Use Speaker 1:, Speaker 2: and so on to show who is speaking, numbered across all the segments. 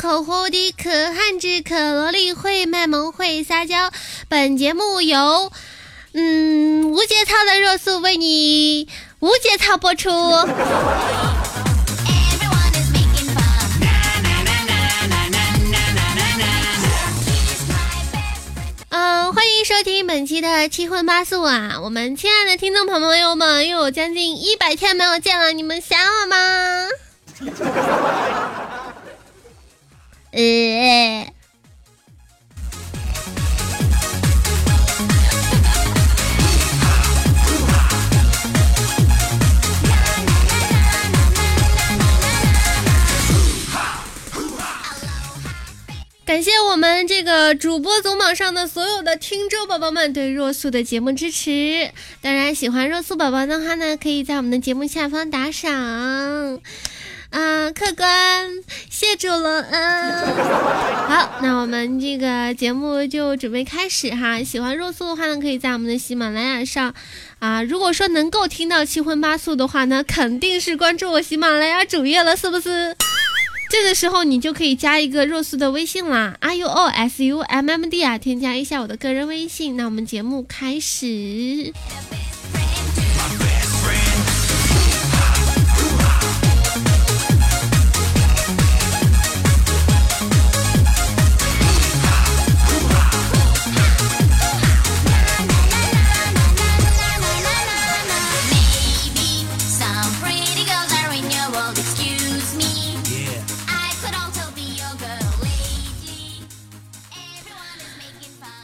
Speaker 1: 汉段子一朵花，天真善良口胡的可汗之可萝莉会卖萌会撒娇。本节目由嗯无节操的若素为你无节操播出。嗯，欢迎收听本期的七荤八素啊！我们亲爱的听众朋友们，又有将近一百天没有见了，你们想我吗？感谢我们这个主播总榜上的所有的听众宝宝们对若素的节目支持。当然，喜欢若素宝宝的话呢，可以在我们的节目下方打赏。啊，客官，谢主隆恩，好，那我们这个节目就准备开始哈。喜欢若素的话呢，可以在我们的喜马拉雅上啊。如果说能够听到七荤八素的话呢，肯定是关注我喜马拉雅主页了，是不是？这个时候你就可以加一个若素的微信啦，R U O S U M M D 啊，添加一下我的个人微信。那我们节目开始。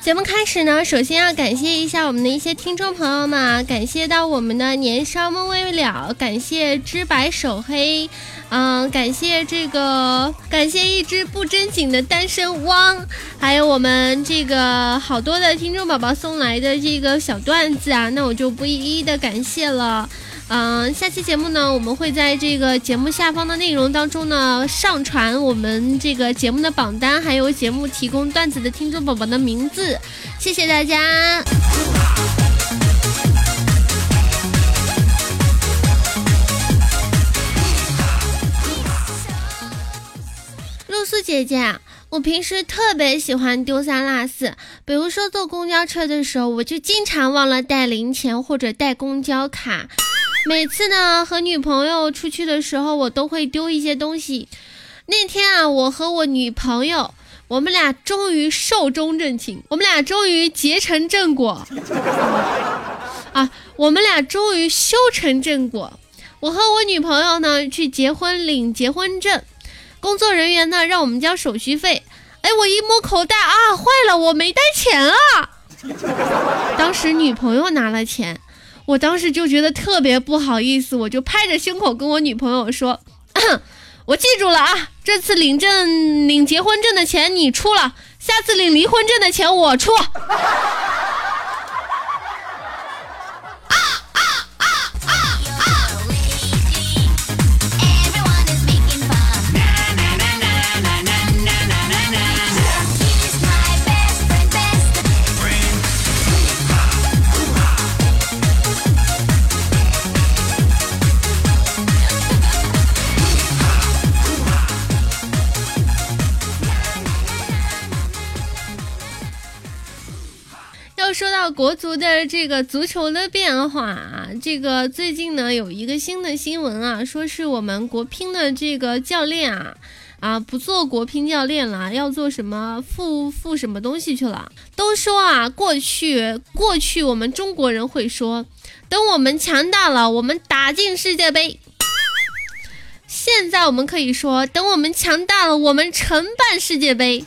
Speaker 1: 节目开始呢，首先要感谢一下我们的一些听众朋友们，感谢到我们的年少梦未了，感谢知白手黑，嗯，感谢这个，感谢一只不正经的单身汪，还有我们这个好多的听众宝宝送来的这个小段子啊，那我就不一一的感谢了。嗯，下期节目呢，我们会在这个节目下方的内容当中呢，上传我们这个节目的榜单，还有节目提供段子的听众宝宝的名字。谢谢大家。露苏姐姐，我平时特别喜欢丢三落四，比如说坐公交车的时候，我就经常忘了带零钱或者带公交卡。每次呢和女朋友出去的时候，我都会丢一些东西。那天啊，我和我女朋友，我们俩终于寿终正寝，我们俩终于结成正果啊！我们俩终于修成正果。我和我女朋友呢去结婚领结婚证，工作人员呢让我们交手续费。哎，我一摸口袋啊，坏了，我没带钱啊！当时女朋友拿了钱。我当时就觉得特别不好意思，我就拍着胸口跟我女朋友说：“ 我记住了啊，这次领证领结婚证的钱你出了，下次领离婚证的钱我出。”国足的这个足球的变化啊，这个最近呢有一个新的新闻啊，说是我们国乒的这个教练啊啊不做国乒教练了，要做什么副副什么东西去了。都说啊，过去过去我们中国人会说，等我们强大了，我们打进世界杯。现在我们可以说，等我们强大了，我们承办世界杯。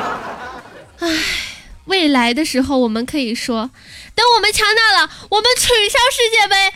Speaker 1: 唉。未来的时候，我们可以说，等我们强大了，我们取消世界杯。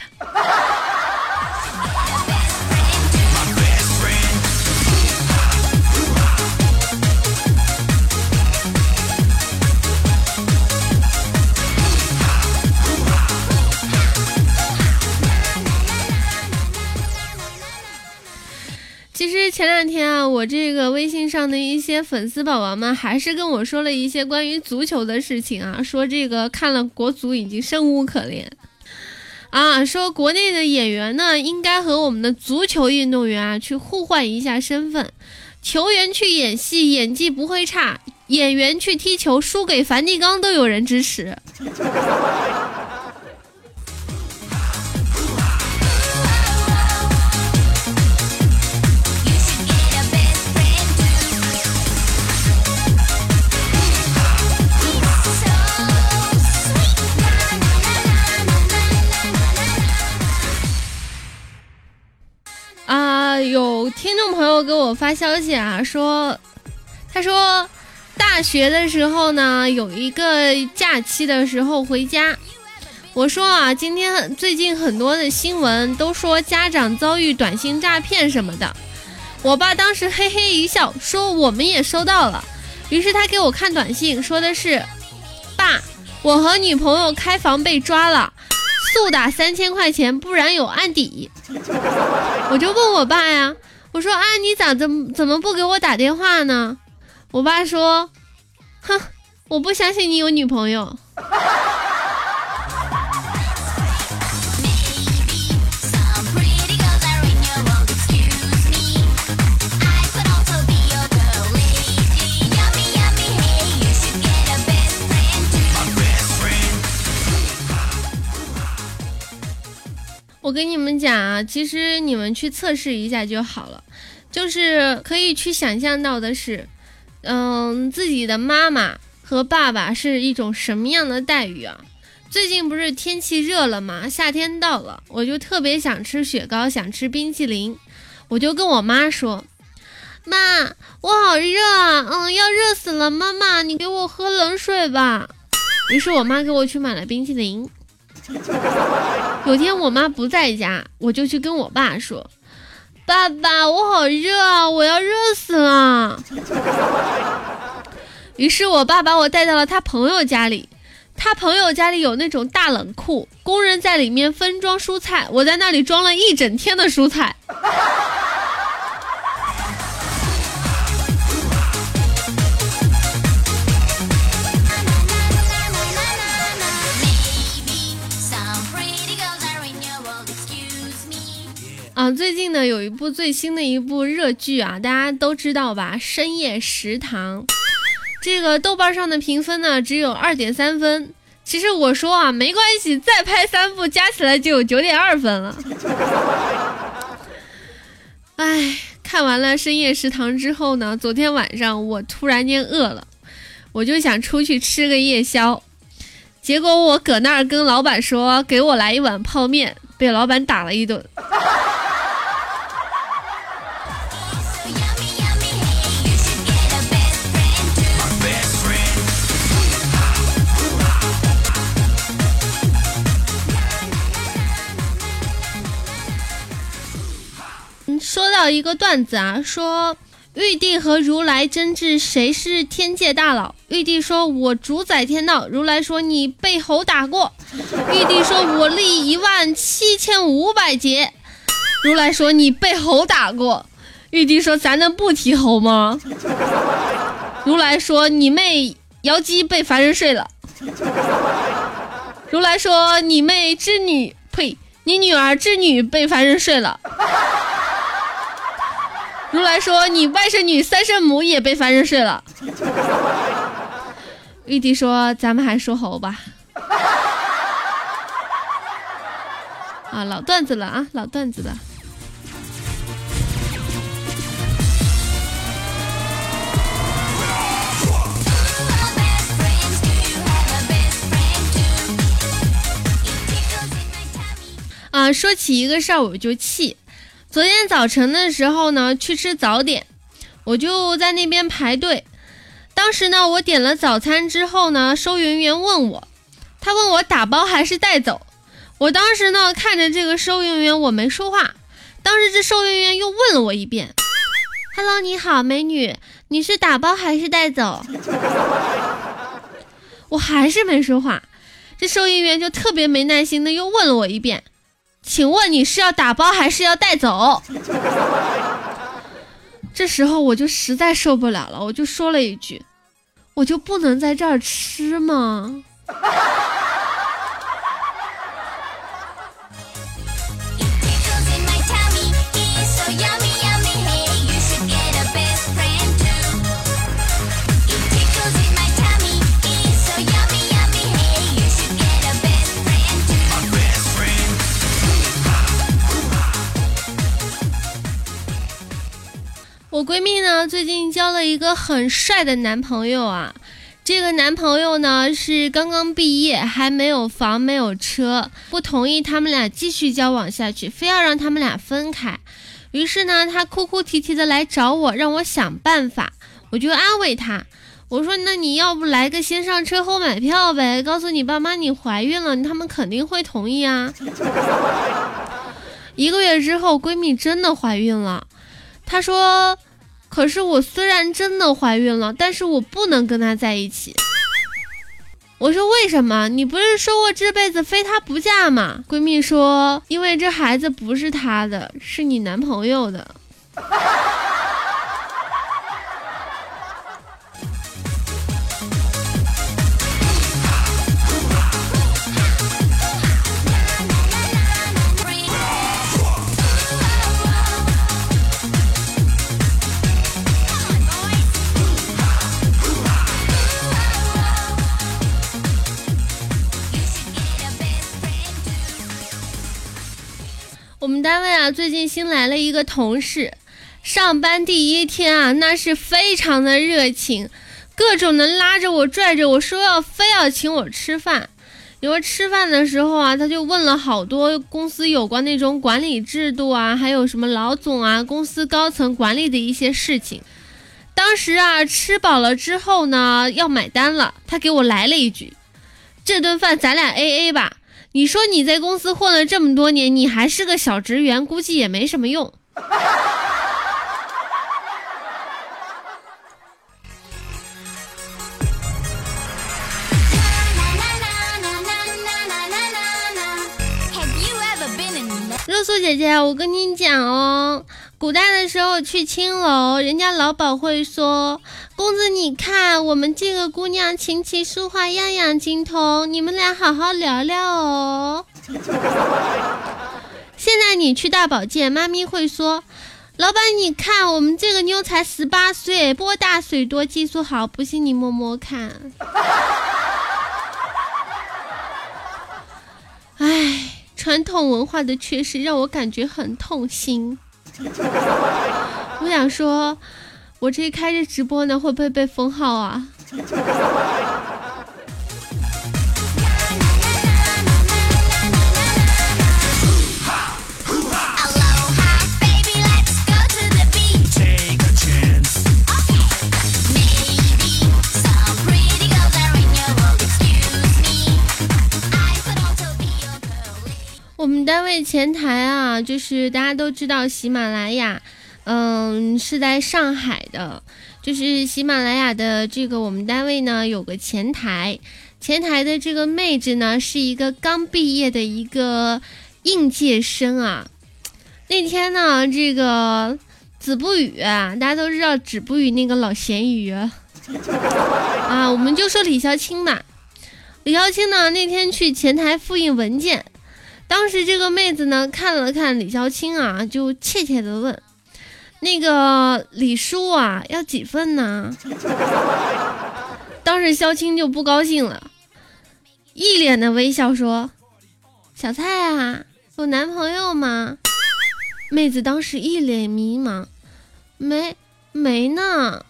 Speaker 1: 其实前两天啊，我这个微信上的一些粉丝宝宝们还是跟我说了一些关于足球的事情啊，说这个看了国足已经生无可恋。啊，说国内的演员呢，应该和我们的足球运动员啊去互换一下身份，球员去演戏，演技不会差；演员去踢球，输给梵蒂冈都有人支持。啊有听众朋友给我发消息啊，说，他说，大学的时候呢，有一个假期的时候回家，我说啊，今天最近很多的新闻都说家长遭遇短信诈骗什么的，我爸当时嘿嘿一笑，说我们也收到了，于是他给我看短信，说的是，爸，我和女朋友开房被抓了。速打三千块钱，不然有案底。我就问我爸呀，我说啊，你咋怎怎么不给我打电话呢？我爸说，哼，我不相信你有女朋友。我跟你们讲啊，其实你们去测试一下就好了，就是可以去想象到的是，嗯，自己的妈妈和爸爸是一种什么样的待遇啊？最近不是天气热了吗？夏天到了，我就特别想吃雪糕，想吃冰淇淋，我就跟我妈说：“妈，我好热啊，嗯，要热死了，妈妈，你给我喝冷水吧。”于是我妈给我去买了冰淇淋。有天我妈不在家，我就去跟我爸说：“爸爸，我好热啊，我要热死了。”于是我爸把我带到了他朋友家里，他朋友家里有那种大冷库，工人在里面分装蔬菜，我在那里装了一整天的蔬菜。最近呢有一部最新的一部热剧啊，大家都知道吧？深夜食堂，这个豆瓣上的评分呢只有二点三分。其实我说啊，没关系，再拍三部加起来就有九点二分了。哎，看完了深夜食堂之后呢，昨天晚上我突然间饿了，我就想出去吃个夜宵，结果我搁那儿跟老板说给我来一碗泡面，被老板打了一顿。说到一个段子啊，说玉帝和如来争执谁是天界大佬。玉帝说：“我主宰天道。”如来说：“你被猴打过。”玉帝说：“我立一万七千五百劫。”如来说：“你被猴打过。”玉帝说：“咱能不提猴吗？”如来说：“你妹瑶姬被凡人睡了。”如来说：“你妹织女，呸，你女儿织女被凡人睡了。”如来说：“你外甥女三圣母也被凡人睡了。”玉帝说：“咱们还说猴吧。”啊，老段子了啊，老段子了。啊，说起一个事儿我就气。昨天早晨的时候呢，去吃早点，我就在那边排队。当时呢，我点了早餐之后呢，收银员问我，他问我打包还是带走。我当时呢，看着这个收银员，我没说话。当时这收银员又问了我一遍：“Hello，你好，美女，你是打包还是带走？”我还是没说话。这收银员就特别没耐心的又问了我一遍。请问你是要打包还是要带走？这时候我就实在受不了了，我就说了一句：“我就不能在这儿吃吗？”我闺蜜呢，最近交了一个很帅的男朋友啊。这个男朋友呢是刚刚毕业，还没有房没有车，不同意他们俩继续交往下去，非要让他们俩分开。于是呢，他哭哭啼啼的来找我，让我想办法。我就安慰他，我说：“那你要不来个先上车后买票呗？告诉你爸妈你怀孕了，他们肯定会同意啊。”一个月之后，闺蜜真的怀孕了。她说：“可是我虽然真的怀孕了，但是我不能跟他在一起。”我说：“为什么？你不是说过这辈子非他不嫁吗？”闺蜜说：“因为这孩子不是他的，是你男朋友的。”我们单位啊，最近新来了一个同事，上班第一天啊，那是非常的热情，各种的拉着我、拽着我说要非要请我吃饭。因为吃饭的时候啊，他就问了好多公司有关那种管理制度啊，还有什么老总啊、公司高层管理的一些事情。当时啊，吃饱了之后呢，要买单了，他给我来了一句：“这顿饭咱俩 A A 吧。”你说你在公司混了这么多年，你还是个小职员，估计也没什么用。热搜姐姐，我跟你讲哦。古代的时候去青楼，人家老鸨会说：“公子，你看我们这个姑娘琴棋书画样样精通，你们俩好好聊聊哦。”现在你去大保健，妈咪会说：“老板，你看我们这个妞才十八岁，波大水多，技术好，不信你摸摸看。” 哎，传统文化的缺失让我感觉很痛心。我想说，我这一开着直播呢，会不会被封号啊？我们单位前台啊，就是大家都知道喜马拉雅，嗯，是在上海的。就是喜马拉雅的这个我们单位呢有个前台，前台的这个妹子呢是一个刚毕业的一个应届生啊。那天呢，这个子不语，大家都知道子不语那个老咸鱼啊，我们就说李潇青吧。李潇青呢那天去前台复印文件。当时这个妹子呢看了看李潇青啊，就怯怯的问：“那个李叔啊，要几份呢？” 当时潇青就不高兴了，一脸的微笑说：“小蔡啊，有男朋友吗？”妹子当时一脸迷茫：“没，没呢。”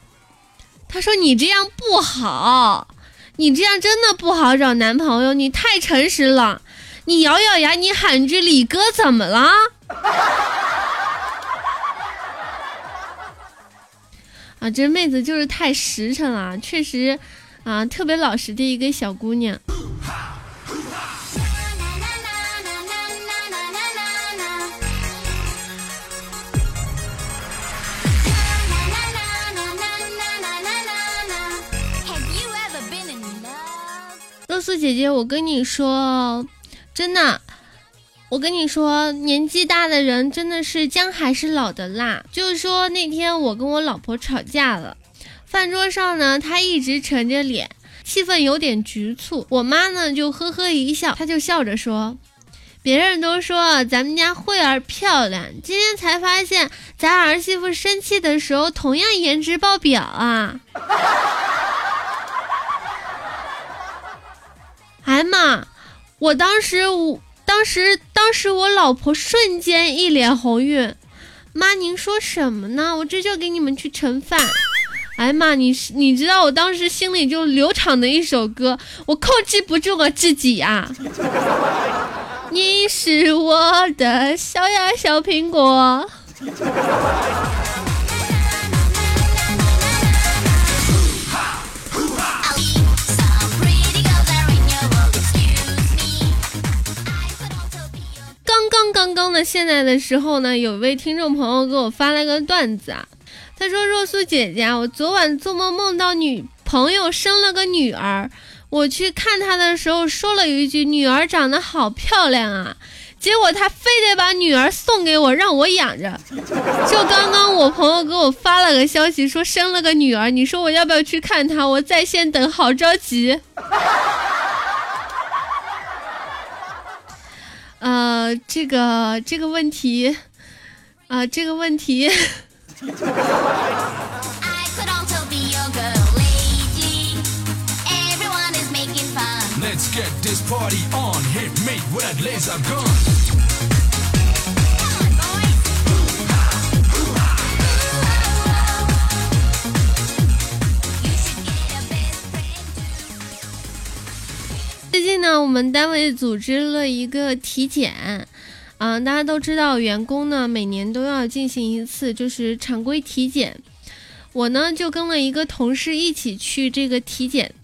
Speaker 1: 他说：“你这样不好，你这样真的不好找男朋友，你太诚实了。”你咬咬牙，你喊句李哥怎么了？啊，这妹子就是太实诚了，确实，啊，特别老实的一个小姑娘。露丝姐姐，我跟你说。真的，我跟你说，年纪大的人真的是姜还是老的辣。就是说那天我跟我老婆吵架了，饭桌上呢，她一直沉着脸，气氛有点局促。我妈呢就呵呵一笑，她就笑着说：“别人都说咱们家慧儿漂亮，今天才发现咱儿媳妇生气的时候同样颜值爆表啊！”哎妈！我当时，我当时，当时我老婆瞬间一脸红晕，妈，您说什么呢？我这就给你们去盛饭。哎呀妈，你你知道我当时心里就流淌的一首歌，我控制不住我自己呀。你是我的小呀小苹果。刚刚刚刚的现在的时候呢，有位听众朋友给我发了个段子啊，他说：“若素姐姐，我昨晚做梦梦到女朋友生了个女儿，我去看她的时候说了一句女儿长得好漂亮啊，结果她非得把女儿送给我让我养着。就刚刚我朋友给我发了个消息说生了个女儿，你说我要不要去看她？我在线等，好着急。”呃，这个这个问题，啊，这个问题。最最近呢，我们单位组织了一个体检，嗯，大家都知道，员工呢每年都要进行一次就是常规体检。我呢就跟了一个同事一起去这个体检，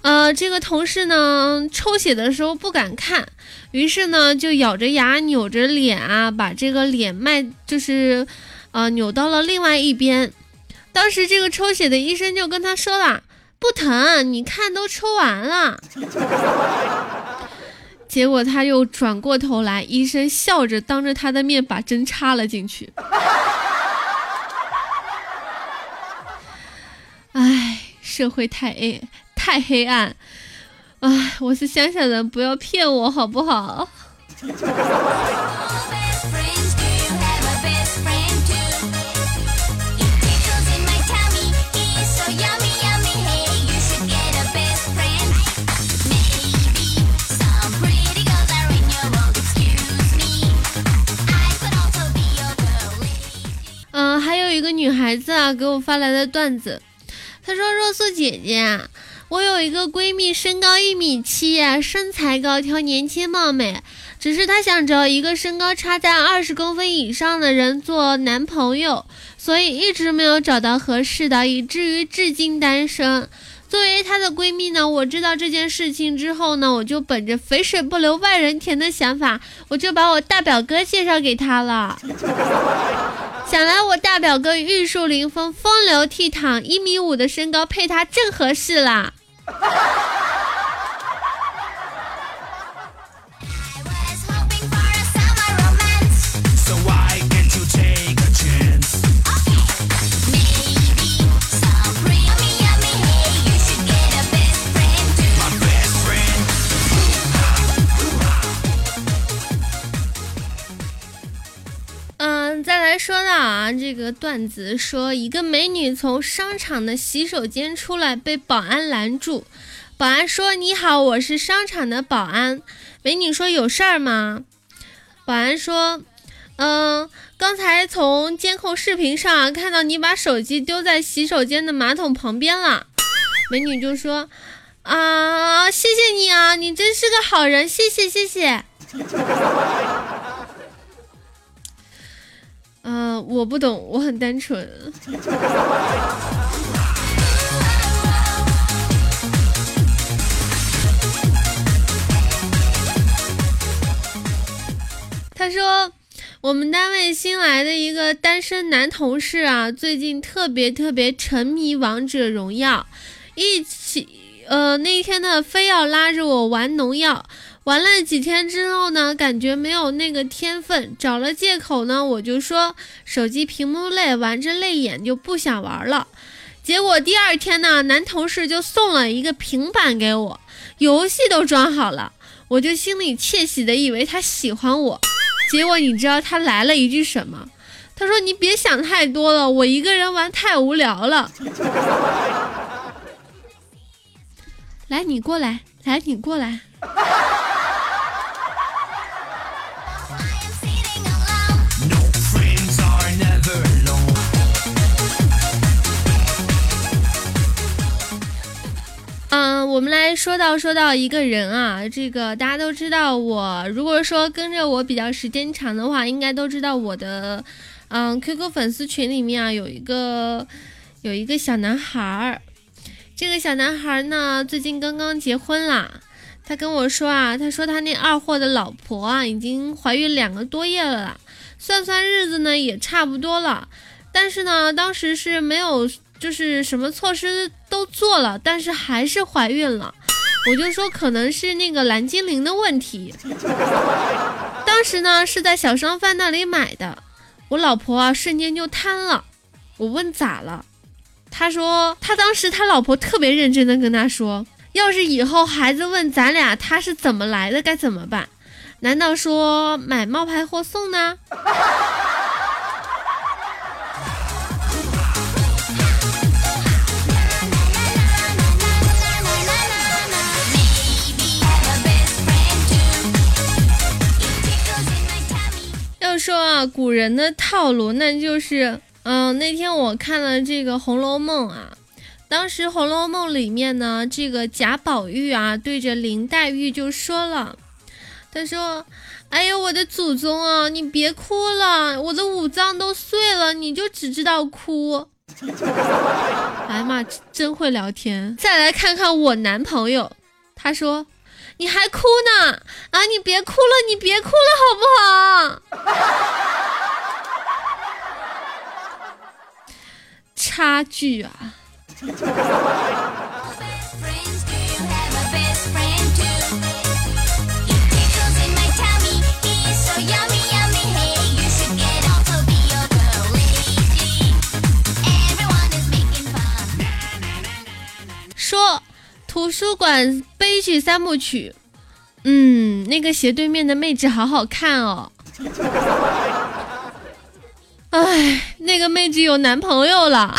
Speaker 1: 呃，这个同事呢抽血的时候不敢看，于是呢就咬着牙扭着脸啊，把这个脸脉就是呃扭到了另外一边。当时这个抽血的医生就跟他说了。不疼，你看都抽完了。结果他又转过头来，医生笑着当着他的面把针插了进去。唉，社会太黑，太黑暗。唉，我是乡下人，不要骗我好不好？一个女孩子啊，给我发来的段子，她说：“若素姐姐，我有一个闺蜜，身高一米七，身材高挑，年轻貌美，只是她想找一个身高差在二十公分以上的人做男朋友，所以一直没有找到合适的，以至于至今单身。作为她的闺蜜呢，我知道这件事情之后呢，我就本着肥水不流外人田的想法，我就把我大表哥介绍给她了。”想来我大表哥玉树临风、风流倜傥，一米五的身高配他正合适啦。再来说到啊，这个段子说，一个美女从商场的洗手间出来，被保安拦住。保安说：“你好，我是商场的保安。”美女说：“有事儿吗？”保安说：“嗯，刚才从监控视频上看到你把手机丢在洗手间的马桶旁边了。”美女就说：“啊，谢谢你啊，你真是个好人，谢谢谢谢。”嗯，我不懂，我很单纯。他说，我们单位新来的一个单身男同事啊，最近特别特别沉迷王者荣耀，一起，呃，那天呢，非要拉着我玩农药。玩了几天之后呢，感觉没有那个天分，找了借口呢，我就说手机屏幕累，玩着累眼，就不想玩了。结果第二天呢，男同事就送了一个平板给我，游戏都装好了，我就心里窃喜的以为他喜欢我。结果你知道他来了一句什么？他说：“你别想太多了，我一个人玩太无聊了。”来，你过来，来，你过来。我们来说到说到一个人啊，这个大家都知道我，如果说跟着我比较时间长的话，应该都知道我的，嗯，QQ 粉丝群里面啊有一个有一个小男孩儿，这个小男孩呢最近刚刚结婚了，他跟我说啊，他说他那二货的老婆啊已经怀孕两个多月了，算算日子呢也差不多了，但是呢当时是没有。就是什么措施都做了，但是还是怀孕了。我就说可能是那个蓝精灵的问题。当时呢是在小商贩那里买的，我老婆啊瞬间就瘫了。我问咋了，他说他当时他老婆特别认真的跟他说，要是以后孩子问咱俩他是怎么来的该怎么办？难道说买冒牌货送呢？古人的套路，那就是，嗯，那天我看了这个《红楼梦》啊，当时《红楼梦》里面呢，这个贾宝玉啊，对着林黛玉就说了，他说：“哎呦，我的祖宗啊，你别哭了，我的五脏都碎了，你就只知道哭。” 哎呀妈，真会聊天。再来看看我男朋友，他说。你还哭呢？啊，你别哭了，你别哭了，好不好？差距啊！说。图书馆悲剧三部曲，嗯，那个斜对面的妹子好好看哦。哎，那个妹子有男朋友了。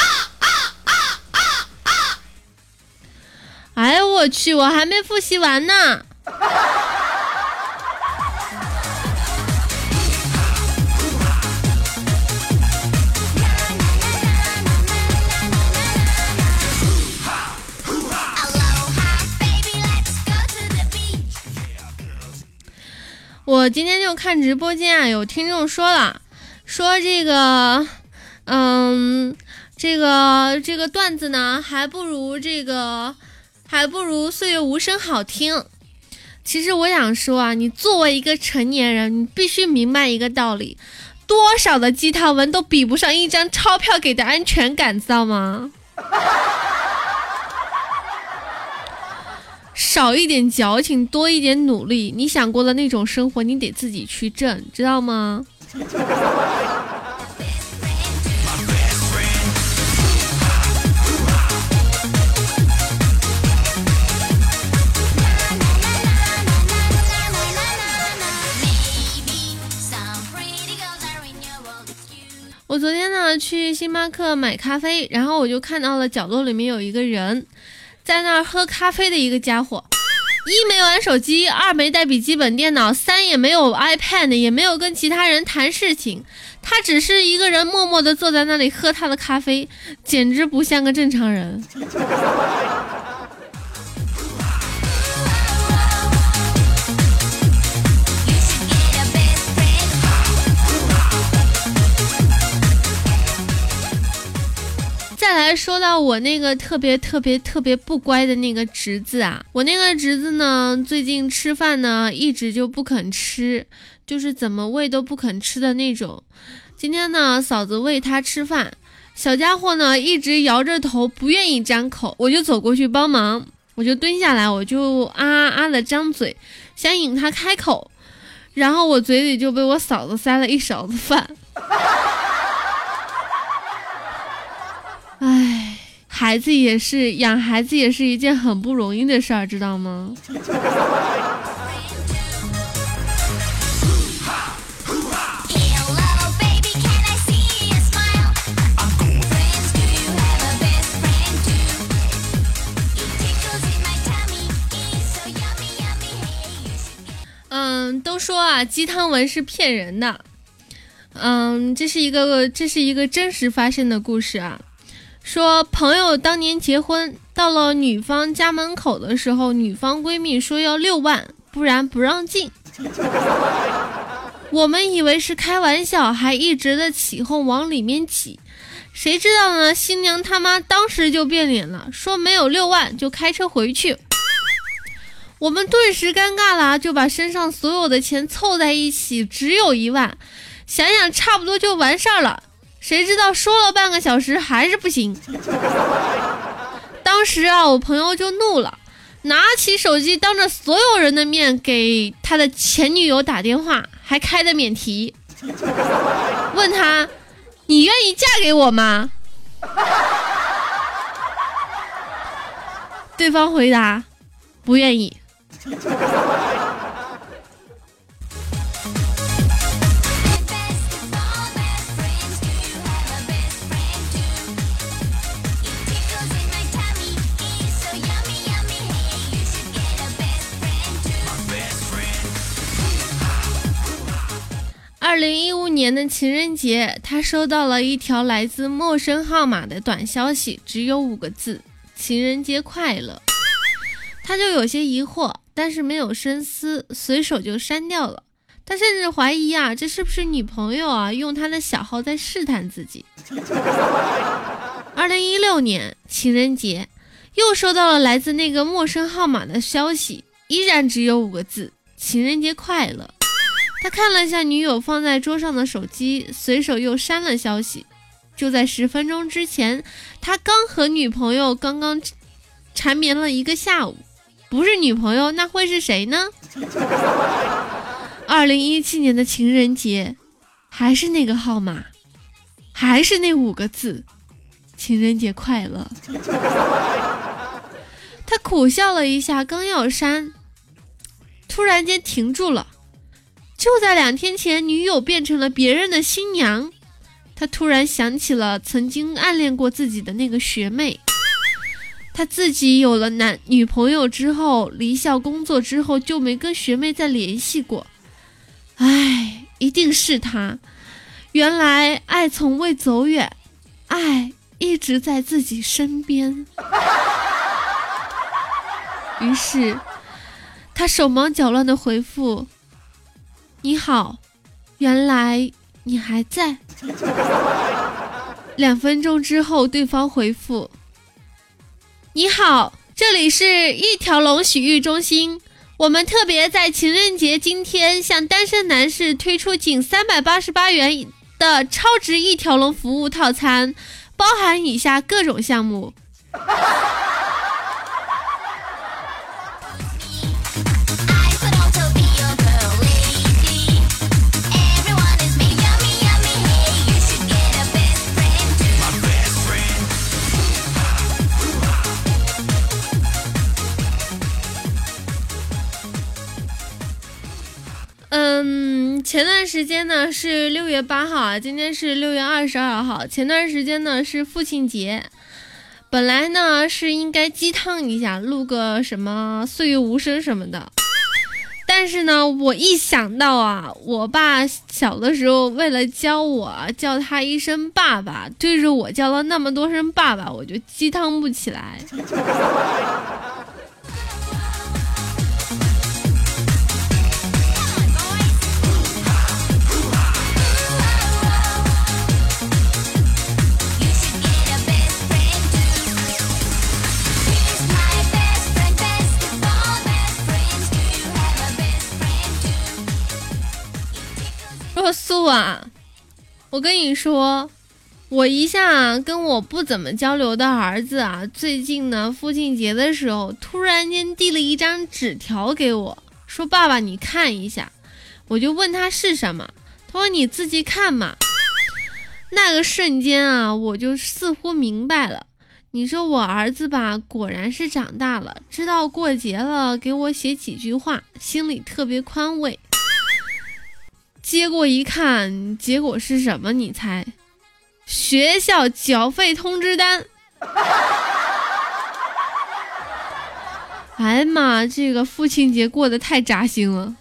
Speaker 1: 哎呀，我去，我还没复习完呢。我今天就看直播间啊，有听众说了，说这个，嗯，这个这个段子呢，还不如这个，还不如岁月无声好听。其实我想说啊，你作为一个成年人，你必须明白一个道理，多少的鸡汤文都比不上一张钞票给的安全感，知道吗？少一点矫情，多一点努力。你想过的那种生活，你得自己去挣，知道吗？我昨天呢去星巴克买咖啡，然后我就看到了角落里面有一个人。在那儿喝咖啡的一个家伙，一没玩手机，二没带笔记本电脑，三也没有 iPad，也没有跟其他人谈事情，他只是一个人默默的坐在那里喝他的咖啡，简直不像个正常人。再来说到我那个特别特别特别不乖的那个侄子啊，我那个侄子呢，最近吃饭呢一直就不肯吃，就是怎么喂都不肯吃的那种。今天呢，嫂子喂他吃饭，小家伙呢一直摇着头不愿意张口，我就走过去帮忙，我就蹲下来，我就啊啊啊的张嘴，想引他开口，然后我嘴里就被我嫂子塞了一勺子饭。唉，孩子也是养孩子也是一件很不容易的事儿，知道吗？嗯，都说啊，鸡汤文是骗人的。嗯，这是一个这是一个真实发生的故事啊。说朋友当年结婚，到了女方家门口的时候，女方闺蜜说要六万，不然不让进。我们以为是开玩笑，还一直的起哄往里面挤，谁知道呢？新娘他妈当时就变脸了，说没有六万就开车回去。我们顿时尴尬了，就把身上所有的钱凑在一起，只有一万，想想差不多就完事儿了。谁知道说了半个小时还是不行。当时啊，我朋友就怒了。拿起手机，当着所有人的面给他的前女友打电话，还开的免提，问他：“你愿意嫁给我吗？”对方回答：“不愿意。”二零一五年的情人节，他收到了一条来自陌生号码的短消息，只有五个字：“情人节快乐。”他就有些疑惑，但是没有深思，随手就删掉了。他甚至怀疑啊，这是不是女朋友啊，用他的小号在试探自己？二零一六年情人节，又收到了来自那个陌生号码的消息，依然只有五个字：“情人节快乐。”他看了一下女友放在桌上的手机，随手又删了消息。就在十分钟之前，他刚和女朋友刚刚缠绵了一个下午，不是女朋友那会是谁呢？二零一七年的情人节，还是那个号码，还是那五个字：情人节快乐。他苦笑了一下，刚要删，突然间停住了。就在两天前，女友变成了别人的新娘，他突然想起了曾经暗恋过自己的那个学妹。他自己有了男女朋友之后，离校工作之后就没跟学妹再联系过。唉，一定是他。原来爱从未走远，爱一直在自己身边。于是，他手忙脚乱的回复。你好，原来你还在。两分钟之后，对方回复：“你好，这里是一条龙洗浴中心，我们特别在情人节今天向单身男士推出仅三百八十八元的超值一条龙服务套餐，包含以下各种项目。”前段时间呢是六月八号啊，今天是六月二十二号。前段时间呢是父亲节，本来呢是应该鸡汤一下，录个什么岁月无声什么的，但是呢，我一想到啊，我爸小的时候为了教我叫他一声爸爸，对着我叫了那么多声爸爸，我就鸡汤不起来。若素啊，我跟你说，我一向跟我不怎么交流的儿子啊，最近呢父亲节的时候，突然间递了一张纸条给我，说：“爸爸，你看一下。”我就问他是什么，他说：“你自己看嘛。”那个瞬间啊，我就似乎明白了。你说我儿子吧，果然是长大了，知道过节了给我写几句话，心里特别宽慰。接过一看，结果是什么？你猜？学校缴费通知单。哎呀妈，这个父亲节过得太扎心了。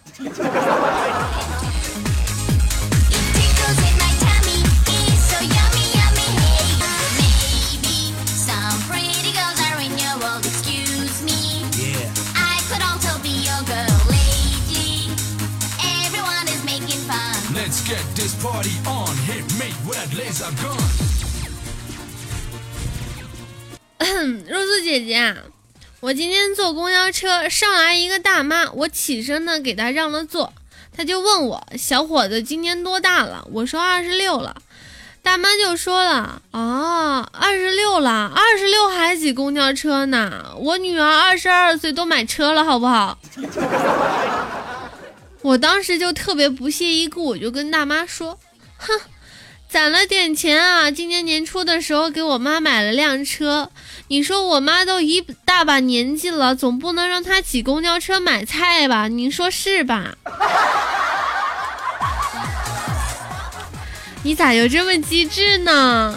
Speaker 1: 肉丝姐姐，我今天坐公交车，上来一个大妈，我起身呢给她让了座，她就问我小伙子今年多大了？我说二十六了，大妈就说了啊，二十六了，二十六还挤公交车呢？我女儿二十二岁都买车了，好不好？我当时就特别不屑一顾，我就跟大妈说：“哼，攒了点钱啊，今年年初的时候给我妈买了辆车。你说我妈都一大把年纪了，总不能让她挤公交车买菜吧？你说是吧？你咋就这么机智呢？”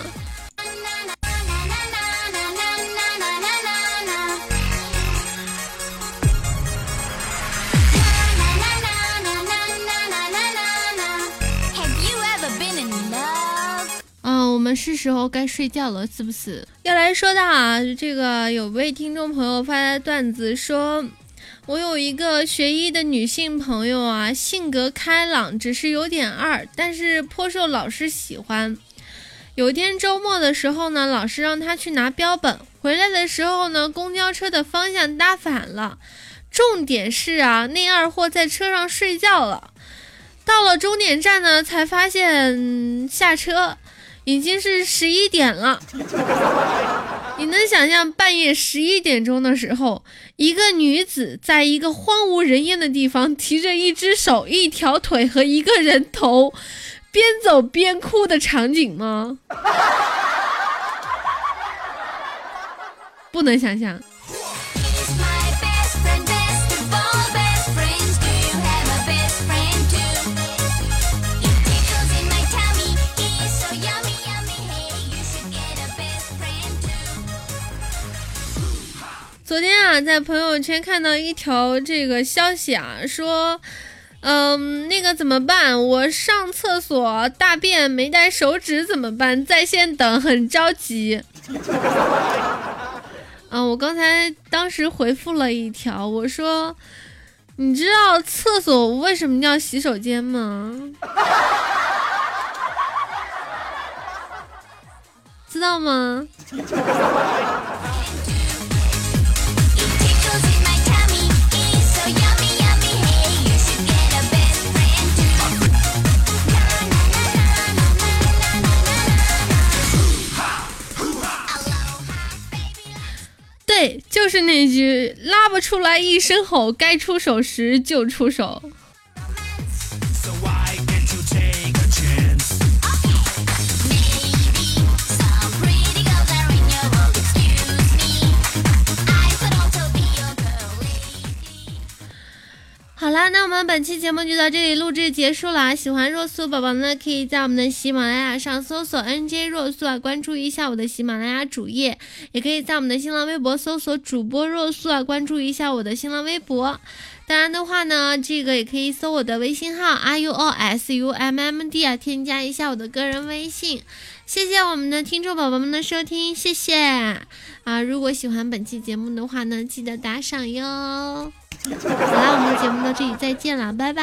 Speaker 1: 们是时候该睡觉了，是不是？要来说到啊，这个有位听众朋友发的段子说，我有一个学医的女性朋友啊，性格开朗，只是有点二，但是颇受老师喜欢。有天周末的时候呢，老师让她去拿标本，回来的时候呢，公交车的方向搭反了。重点是啊，那二货在车上睡觉了。到了终点站呢，才发现下车。已经是十一点了，你能想象半夜十一点钟的时候，一个女子在一个荒无人烟的地方，提着一只手、一条腿和一个人头，边走边哭的场景吗？不能想象。昨天啊，在朋友圈看到一条这个消息啊，说，嗯，那个怎么办？我上厕所大便没带手纸怎么办？在线等，很着急。啊，我刚才当时回复了一条，我说，你知道厕所为什么叫洗手间吗？知道吗？对，就是那句拉不出来一声吼，该出手时就出手。啦，那我们本期节目就到这里录制结束了。喜欢若素宝宝呢，可以在我们的喜马拉雅上搜索 NJ 若素啊，关注一下我的喜马拉雅主页，也可以在我们的新浪微博搜索主播若素啊，关注一下我的新浪微博。当然的话呢，这个也可以搜我的微信号 R U O S U M M D 啊，添加一下我的个人微信。谢谢我们的听众宝宝们的收听，谢谢啊！如果喜欢本期节目的话呢，记得打赏哟。好啦，我们的节目到这里，再见了，拜拜。